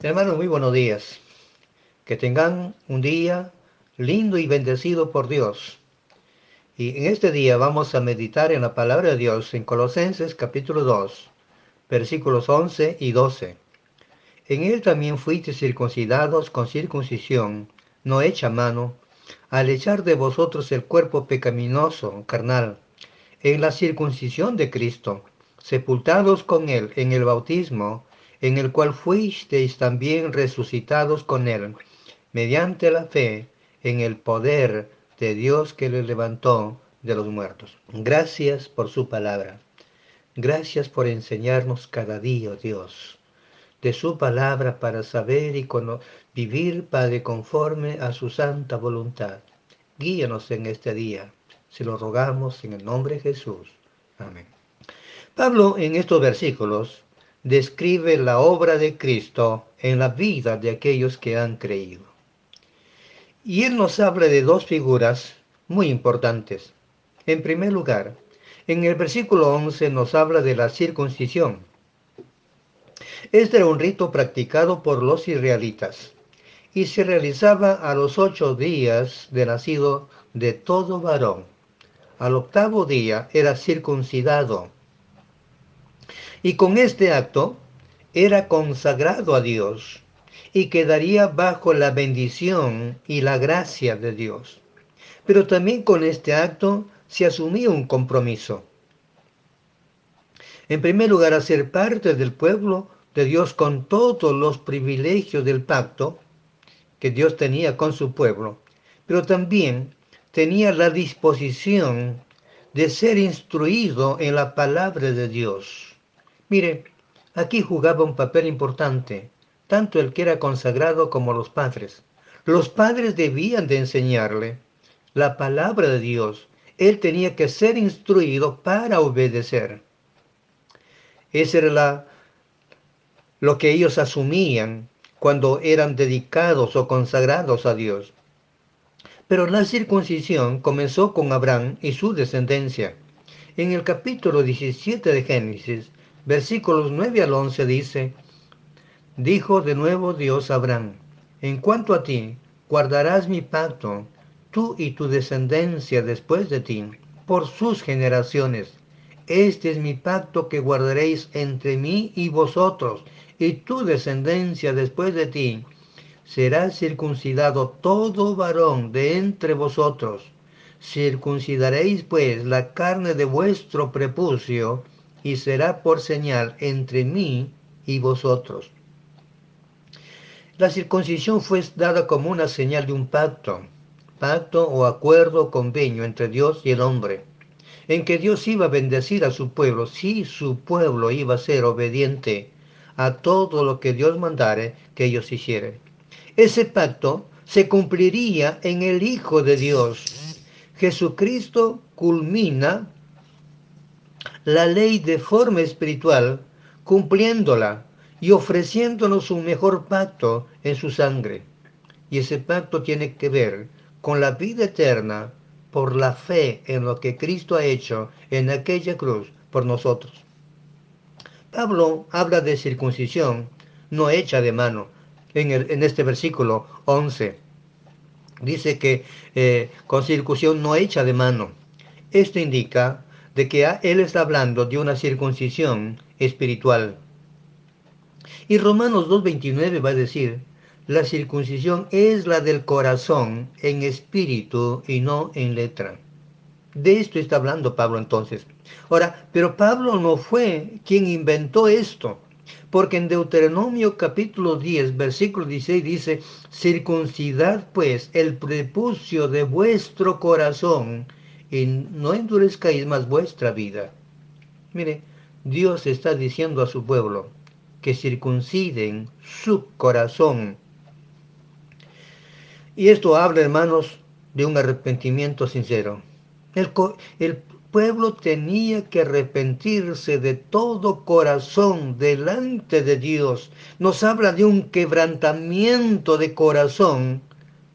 Hermanos, muy buenos días. Que tengan un día lindo y bendecido por Dios. Y en este día vamos a meditar en la palabra de Dios en Colosenses capítulo 2, versículos 11 y 12. En él también fuiste circuncidados con circuncisión, no hecha mano, al echar de vosotros el cuerpo pecaminoso, carnal, en la circuncisión de Cristo, sepultados con él en el bautismo, en el cual fuisteis también resucitados con él, mediante la fe en el poder de Dios que le levantó de los muertos. Gracias por su palabra. Gracias por enseñarnos cada día, Dios, de su palabra para saber y vivir, Padre, conforme a su santa voluntad. Guíanos en este día. Se lo rogamos en el nombre de Jesús. Amén. Pablo en estos versículos describe la obra de Cristo en la vida de aquellos que han creído. Y él nos habla de dos figuras muy importantes. En primer lugar, en el versículo 11 nos habla de la circuncisión. Este era un rito practicado por los israelitas y se realizaba a los ocho días de nacido de todo varón. Al octavo día era circuncidado y con este acto era consagrado a Dios y quedaría bajo la bendición y la gracia de Dios. Pero también con este acto se asumía un compromiso. En primer lugar, hacer parte del pueblo de Dios con todos los privilegios del pacto que Dios tenía con su pueblo, pero también tenía la disposición de ser instruido en la palabra de Dios. Mire, aquí jugaba un papel importante, tanto el que era consagrado como los padres. Los padres debían de enseñarle la palabra de Dios. Él tenía que ser instruido para obedecer. Ese era lo que ellos asumían cuando eran dedicados o consagrados a Dios. Pero la circuncisión comenzó con Abraham y su descendencia. En el capítulo 17 de Génesis, versículos 9 al 11 dice, dijo de nuevo Dios a Abraham, en cuanto a ti, guardarás mi pacto, tú y tu descendencia después de ti, por sus generaciones. Este es mi pacto que guardaréis entre mí y vosotros, y tu descendencia después de ti. Será circuncidado todo varón de entre vosotros. Circuncidaréis pues la carne de vuestro prepucio, y será por señal entre mí y vosotros. La circuncisión fue dada como una señal de un pacto, pacto o acuerdo o convenio entre Dios y el hombre, en que Dios iba a bendecir a su pueblo si su pueblo iba a ser obediente a todo lo que Dios mandare que ellos hicieran. Ese pacto se cumpliría en el Hijo de Dios. Jesucristo culmina la ley de forma espiritual, cumpliéndola y ofreciéndonos un mejor pacto en su sangre. Y ese pacto tiene que ver con la vida eterna por la fe en lo que Cristo ha hecho en aquella cruz por nosotros. Pablo habla de circuncisión no hecha de mano en, en este versículo 11. Dice que eh, con circuncisión no hecha de mano. Esto indica de que él está hablando de una circuncisión espiritual. Y Romanos 2.29 va a decir, la circuncisión es la del corazón en espíritu y no en letra. De esto está hablando Pablo entonces. Ahora, pero Pablo no fue quien inventó esto, porque en Deuteronomio capítulo 10, versículo 16 dice, circuncidad pues el prepucio de vuestro corazón y no endurezcáis más vuestra vida. Mire, Dios está diciendo a su pueblo que circunciden su corazón. Y esto habla, hermanos, de un arrepentimiento sincero. El, el pueblo tenía que arrepentirse de todo corazón delante de Dios. Nos habla de un quebrantamiento de corazón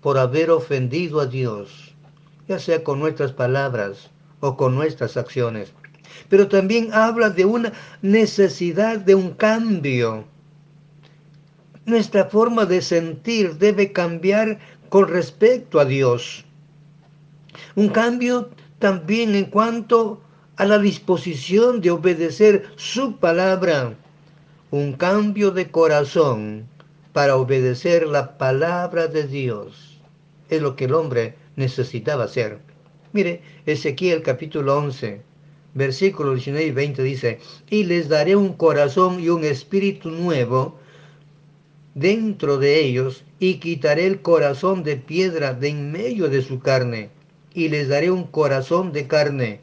por haber ofendido a Dios ya sea con nuestras palabras o con nuestras acciones. Pero también habla de una necesidad de un cambio. Nuestra forma de sentir debe cambiar con respecto a Dios. Un cambio también en cuanto a la disposición de obedecer su palabra. Un cambio de corazón para obedecer la palabra de Dios. Es lo que el hombre necesitaba hacer. Mire, Ezequiel capítulo 11, versículos 19 y 20 dice, y les daré un corazón y un espíritu nuevo dentro de ellos, y quitaré el corazón de piedra de en medio de su carne, y les daré un corazón de carne,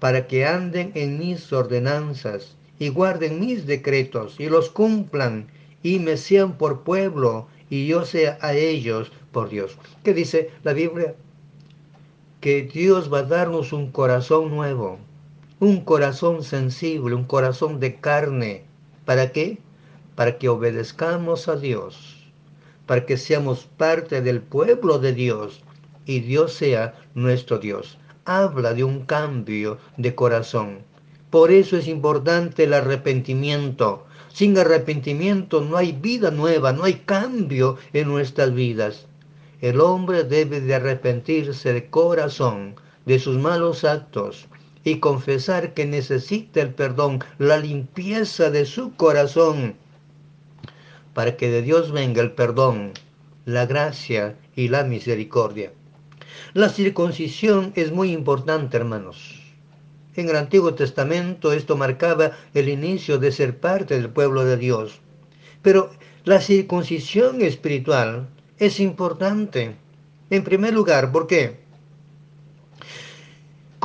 para que anden en mis ordenanzas, y guarden mis decretos, y los cumplan, y me sean por pueblo, y yo sea a ellos por Dios. ¿Qué dice la Biblia? Que Dios va a darnos un corazón nuevo, un corazón sensible, un corazón de carne. ¿Para qué? Para que obedezcamos a Dios, para que seamos parte del pueblo de Dios y Dios sea nuestro Dios. Habla de un cambio de corazón. Por eso es importante el arrepentimiento. Sin arrepentimiento no hay vida nueva, no hay cambio en nuestras vidas. El hombre debe de arrepentirse de corazón de sus malos actos y confesar que necesita el perdón, la limpieza de su corazón, para que de Dios venga el perdón, la gracia y la misericordia. La circuncisión es muy importante, hermanos. En el Antiguo Testamento esto marcaba el inicio de ser parte del pueblo de Dios. Pero la circuncisión espiritual es importante. En primer lugar, ¿por qué?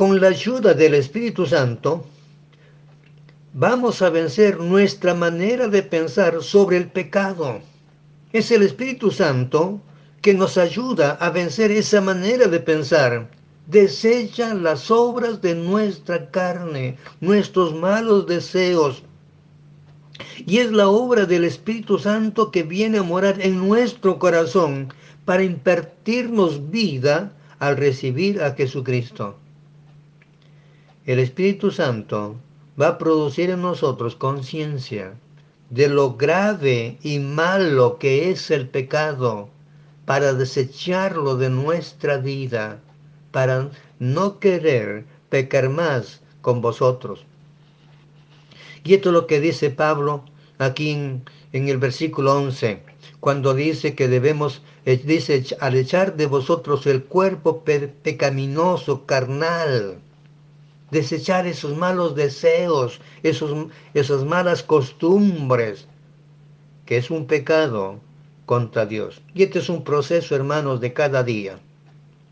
con la ayuda del Espíritu Santo, vamos a vencer nuestra manera de pensar sobre el pecado. Es el Espíritu Santo que nos ayuda a vencer esa manera de pensar. Desecha las obras de nuestra carne, nuestros malos deseos. Y es la obra del Espíritu Santo que viene a morar en nuestro corazón para impartirnos vida al recibir a Jesucristo el Espíritu Santo va a producir en nosotros conciencia de lo grave y malo que es el pecado para desecharlo de nuestra vida, para no querer pecar más con vosotros. Y esto es lo que dice Pablo aquí en, el versículo 11, cuando dice que debemos, eh, dice, al echar de vosotros el cuerpo pecaminoso, carnal, desechar esos malos deseos, esos, esas malas costumbres, que es un pecado contra Dios. Y este es un proceso, hermanos, de cada día.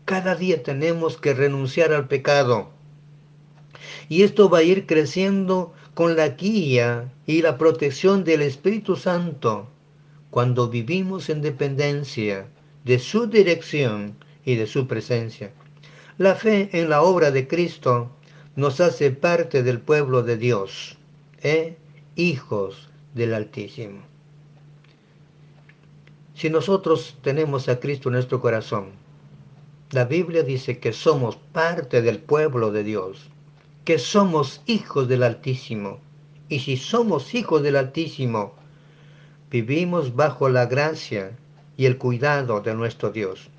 Cada día tenemos que renunciar al pecado. Y esto va a ir creciendo con la guía y la protección del Espíritu Santo cuando vivimos en dependencia de su dirección y de su presencia. La fe en la obra de Cristo nos hace parte del pueblo de Dios, ¿eh? hijos del Altísimo. Si nosotros tenemos a Cristo en nuestro corazón, la Biblia dice que somos parte del pueblo de Dios, que somos hijos del Altísimo. Y si somos hijos del Altísimo, vivimos bajo la gracia y el cuidado de nuestro Dios.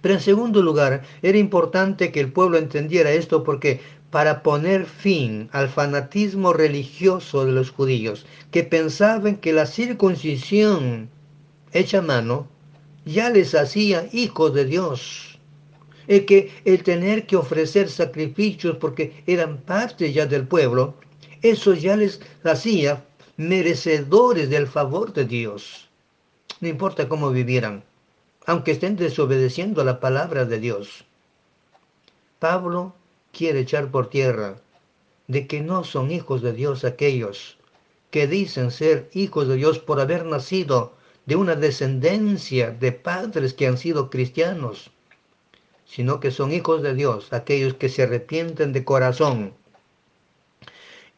Pero en segundo lugar, era importante que el pueblo entendiera esto porque para poner fin al fanatismo religioso de los judíos, que pensaban que la circuncisión hecha mano ya les hacía hijos de Dios. El que el tener que ofrecer sacrificios porque eran parte ya del pueblo, eso ya les hacía merecedores del favor de Dios. No importa cómo vivieran aunque estén desobedeciendo a la palabra de Dios. Pablo quiere echar por tierra de que no son hijos de Dios aquellos que dicen ser hijos de Dios por haber nacido de una descendencia de padres que han sido cristianos, sino que son hijos de Dios aquellos que se arrepienten de corazón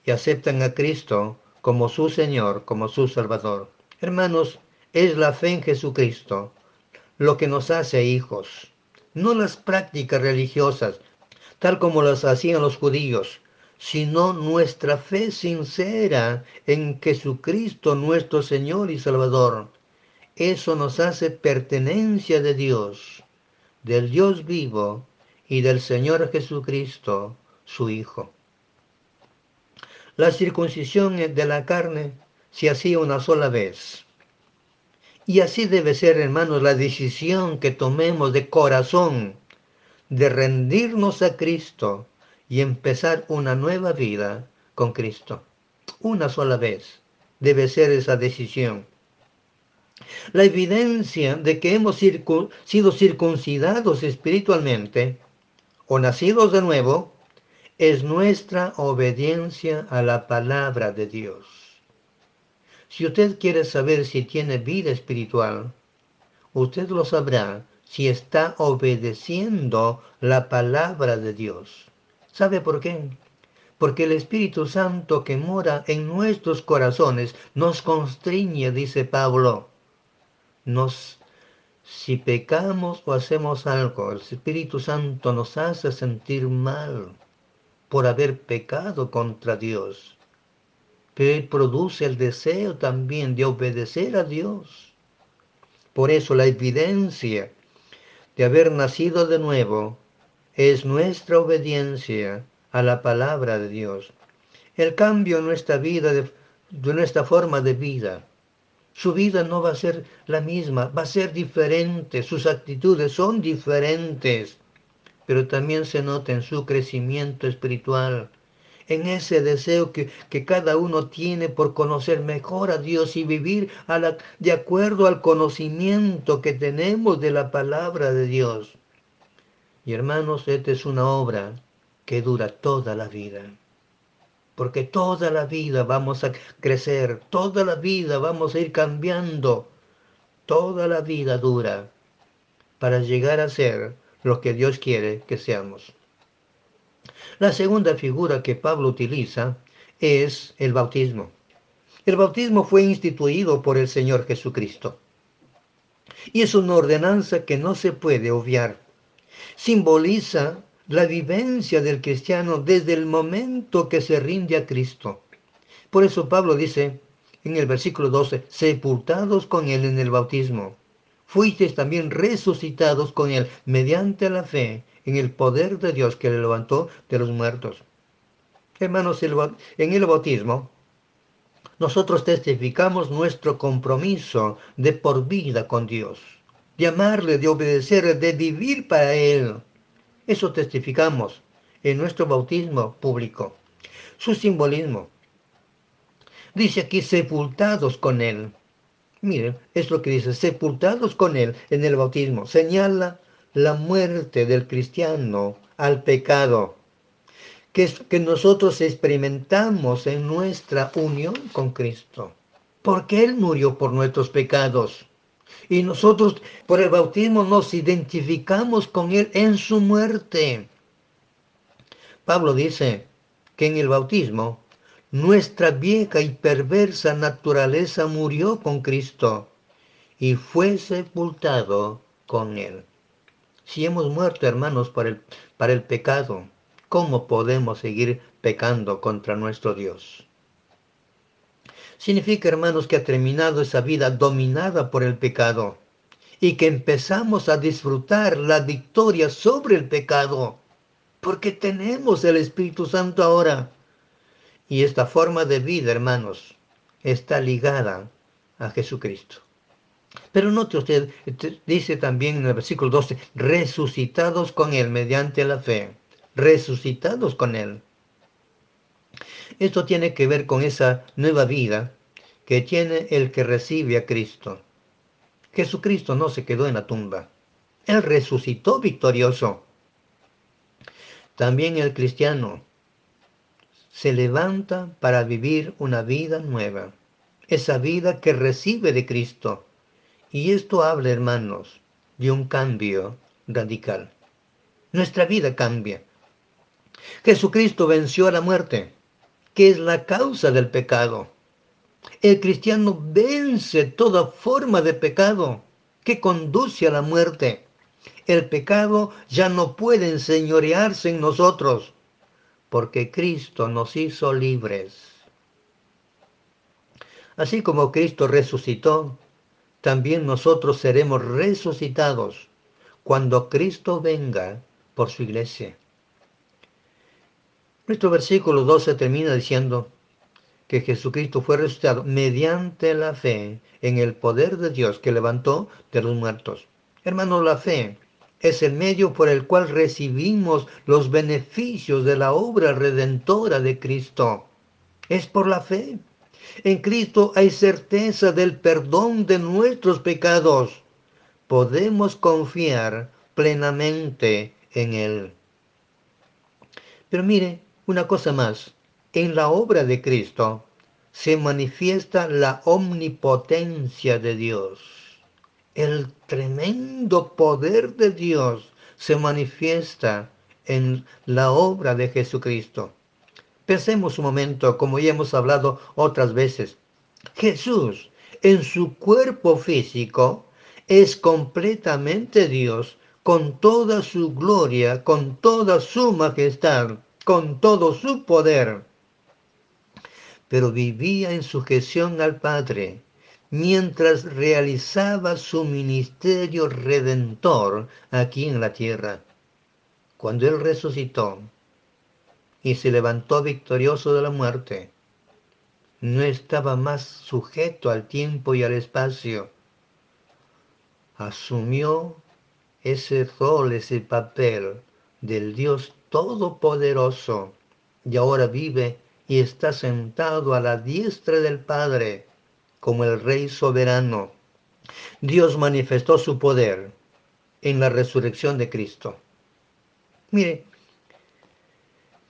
y aceptan a Cristo como su Señor, como su Salvador. Hermanos, es la fe en Jesucristo lo que nos hace hijos, no las prácticas religiosas, tal como las hacían los judíos, sino nuestra fe sincera en Jesucristo nuestro Señor y Salvador. Eso nos hace pertenencia de Dios, del Dios vivo y del Señor Jesucristo, su Hijo. La circuncisión de la carne se hacía una sola vez. Y así debe ser, hermanos, la decisión que tomemos de corazón de rendirnos a Cristo y empezar una nueva vida con Cristo. Una sola vez debe ser esa decisión. La evidencia de que hemos sido circuncidados espiritualmente o nacidos de nuevo es nuestra obediencia a la palabra de Dios. Si usted quiere saber si tiene vida espiritual, usted lo sabrá si está obedeciendo la palabra de Dios. ¿Sabe por qué? Porque el Espíritu Santo que mora en nuestros corazones nos constriñe, dice Pablo. Nos, si pecamos o hacemos algo, el Espíritu Santo nos hace sentir mal por haber pecado contra Dios. Pero Él produce el deseo también de obedecer a Dios. Por eso la evidencia de haber nacido de nuevo es nuestra obediencia a la palabra de Dios. El cambio en nuestra vida, de, nuestra forma de vida. Su vida no va a ser la misma, va a ser diferente, sus actitudes son diferentes, pero también se nota en su crecimiento espiritual, en ese deseo que, que, cada uno tiene por conocer mejor a Dios y vivir de acuerdo al conocimiento que tenemos de la palabra de Dios. Y hermanos, esta es una obra que dura toda la vida. Porque toda la vida vamos a crecer, toda la vida vamos a ir cambiando, toda la vida dura para llegar a ser lo que Dios quiere que seamos. La segunda figura que Pablo utiliza es el bautismo. El bautismo fue instituido por el Señor Jesucristo. Y es una ordenanza que no se puede obviar simboliza la vivencia del cristiano desde el momento que se rinde a Cristo. Por eso Pablo dice en el versículo 12, sepultados con él en el bautismo, fuisteis también resucitados con él mediante la fe en el poder de Dios que le levantó de los muertos. Hermanos, en el bautismo, nosotros testificamos nuestro compromiso de por vida con Dios de amarle, de obedecer, de vivir para Él. Eso testificamos en nuestro bautismo público. Su simbolismo. Dice aquí sepultados con Él. Miren, es lo que dice, sepultados con Él en el bautismo. Señala la muerte del cristiano al pecado que, es, que nosotros experimentamos en nuestra unión con Cristo. Porque Él murió por nuestros pecados. Y nosotros por el bautismo nos identificamos con Él en su muerte. Pablo dice que en el bautismo nuestra vieja y perversa naturaleza murió con Cristo y fue sepultado con Él. Si hemos muerto, hermanos, para el, para el pecado, ¿cómo podemos seguir pecando contra nuestro Dios? Significa, hermanos, que ha terminado esa vida dominada por el pecado y que empezamos a disfrutar la victoria sobre el pecado, porque tenemos el Espíritu Santo ahora. Y esta forma de vida, hermanos, está ligada a Jesucristo. Pero note usted, dice también en el versículo 12, resucitados con Él mediante la fe, resucitados con Él. Esto tiene que ver con esa nueva vida que tiene el que recibe a Cristo. Jesucristo no se quedó en la tumba. Él resucitó victorioso. También el cristiano se levanta para vivir una vida nueva. Esa vida que recibe de Cristo. Y esto habla, hermanos, de un cambio radical. Nuestra vida cambia. Jesucristo venció a la muerte que es la causa del pecado. El cristiano vence toda forma de pecado que conduce a la muerte. El pecado ya no puede enseñorearse en nosotros, porque Cristo nos hizo libres. Así como Cristo resucitó, también nosotros seremos resucitados cuando Cristo venga por su iglesia. Nuestro versículo 12 termina diciendo que Jesucristo fue resucitado mediante la fe en el poder de Dios que levantó de los muertos. Hermanos, la fe es el medio por el cual recibimos los beneficios de la obra redentora de Cristo. Es por la fe. En Cristo hay certeza del perdón de nuestros pecados. Podemos confiar plenamente en Él. Pero mire, una cosa más. En la obra de Cristo se manifiesta la omnipotencia de Dios el tremendo poder de Dios se manifiesta en la obra de Jesucristo. Pensemos un momento, como ya hemos hablado otras veces. Jesús, en su cuerpo físico, es completamente Dios, con toda su gloria, con toda su majestad, con todo su poder. Pero vivía en sujeción al Padre mientras realizaba su ministerio redentor aquí en la tierra. Cuando Él resucitó y se levantó victorioso de la muerte, no estaba más sujeto al tiempo y al espacio. Asumió ese rol, ese papel del Dios Todopoderoso y ahora vive y está sentado a la diestra del Padre como el Rey soberano. Dios manifestó su poder en la resurrección de Cristo. Mire,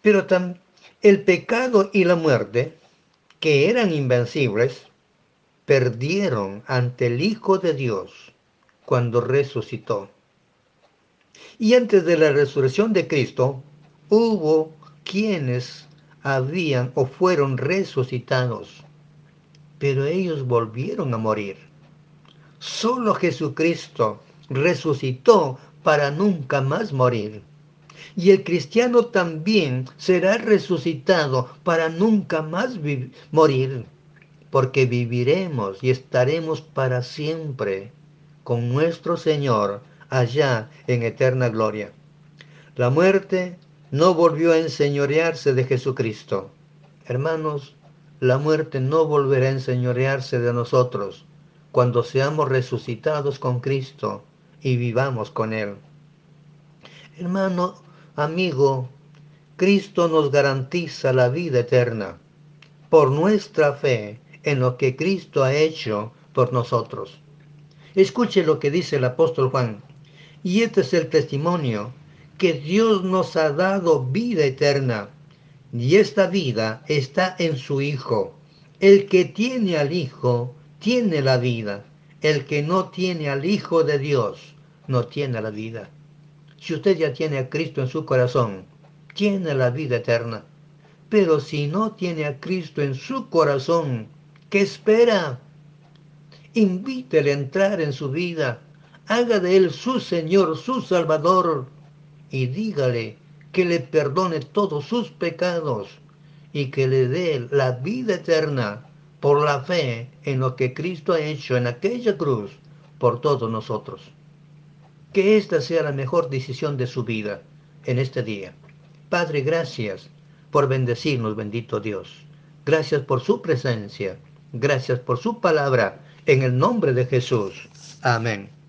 pero el pecado y la muerte, que eran invencibles, perdieron ante el Hijo de Dios cuando resucitó. Y antes de la resurrección de Cristo, hubo quienes habían o fueron resucitados pero ellos volvieron a morir. Solo Jesucristo resucitó para nunca más morir. Y el cristiano también será resucitado para nunca más morir, porque viviremos y estaremos para siempre con nuestro Señor allá en eterna gloria. La muerte no volvió a enseñorearse de Jesucristo. Hermanos, la muerte no volverá a enseñorearse de nosotros cuando seamos resucitados con Cristo y vivamos con Él. Hermano, amigo, Cristo nos garantiza la vida eterna por nuestra fe en lo que Cristo ha hecho por nosotros. Escuche lo que dice el apóstol Juan. Y este es el testimonio, que Dios nos ha dado vida eterna y esta vida está en su Hijo. El que tiene al Hijo tiene la vida. El que no tiene al Hijo de Dios no tiene la vida. Si usted ya tiene a Cristo en su corazón, tiene la vida eterna. Pero si no tiene a Cristo en su corazón, ¿qué espera? Invítele a entrar en su vida. Haga de él su Señor, su Salvador. Y dígale, que le perdone todos sus pecados y que le dé la vida eterna por la fe en lo que Cristo ha hecho en aquella cruz por todos nosotros. Que esta sea la mejor decisión de su vida en este día. Padre, gracias por bendecirnos, bendito Dios. Gracias por su presencia. Gracias por su palabra. En el nombre de Jesús. Amén.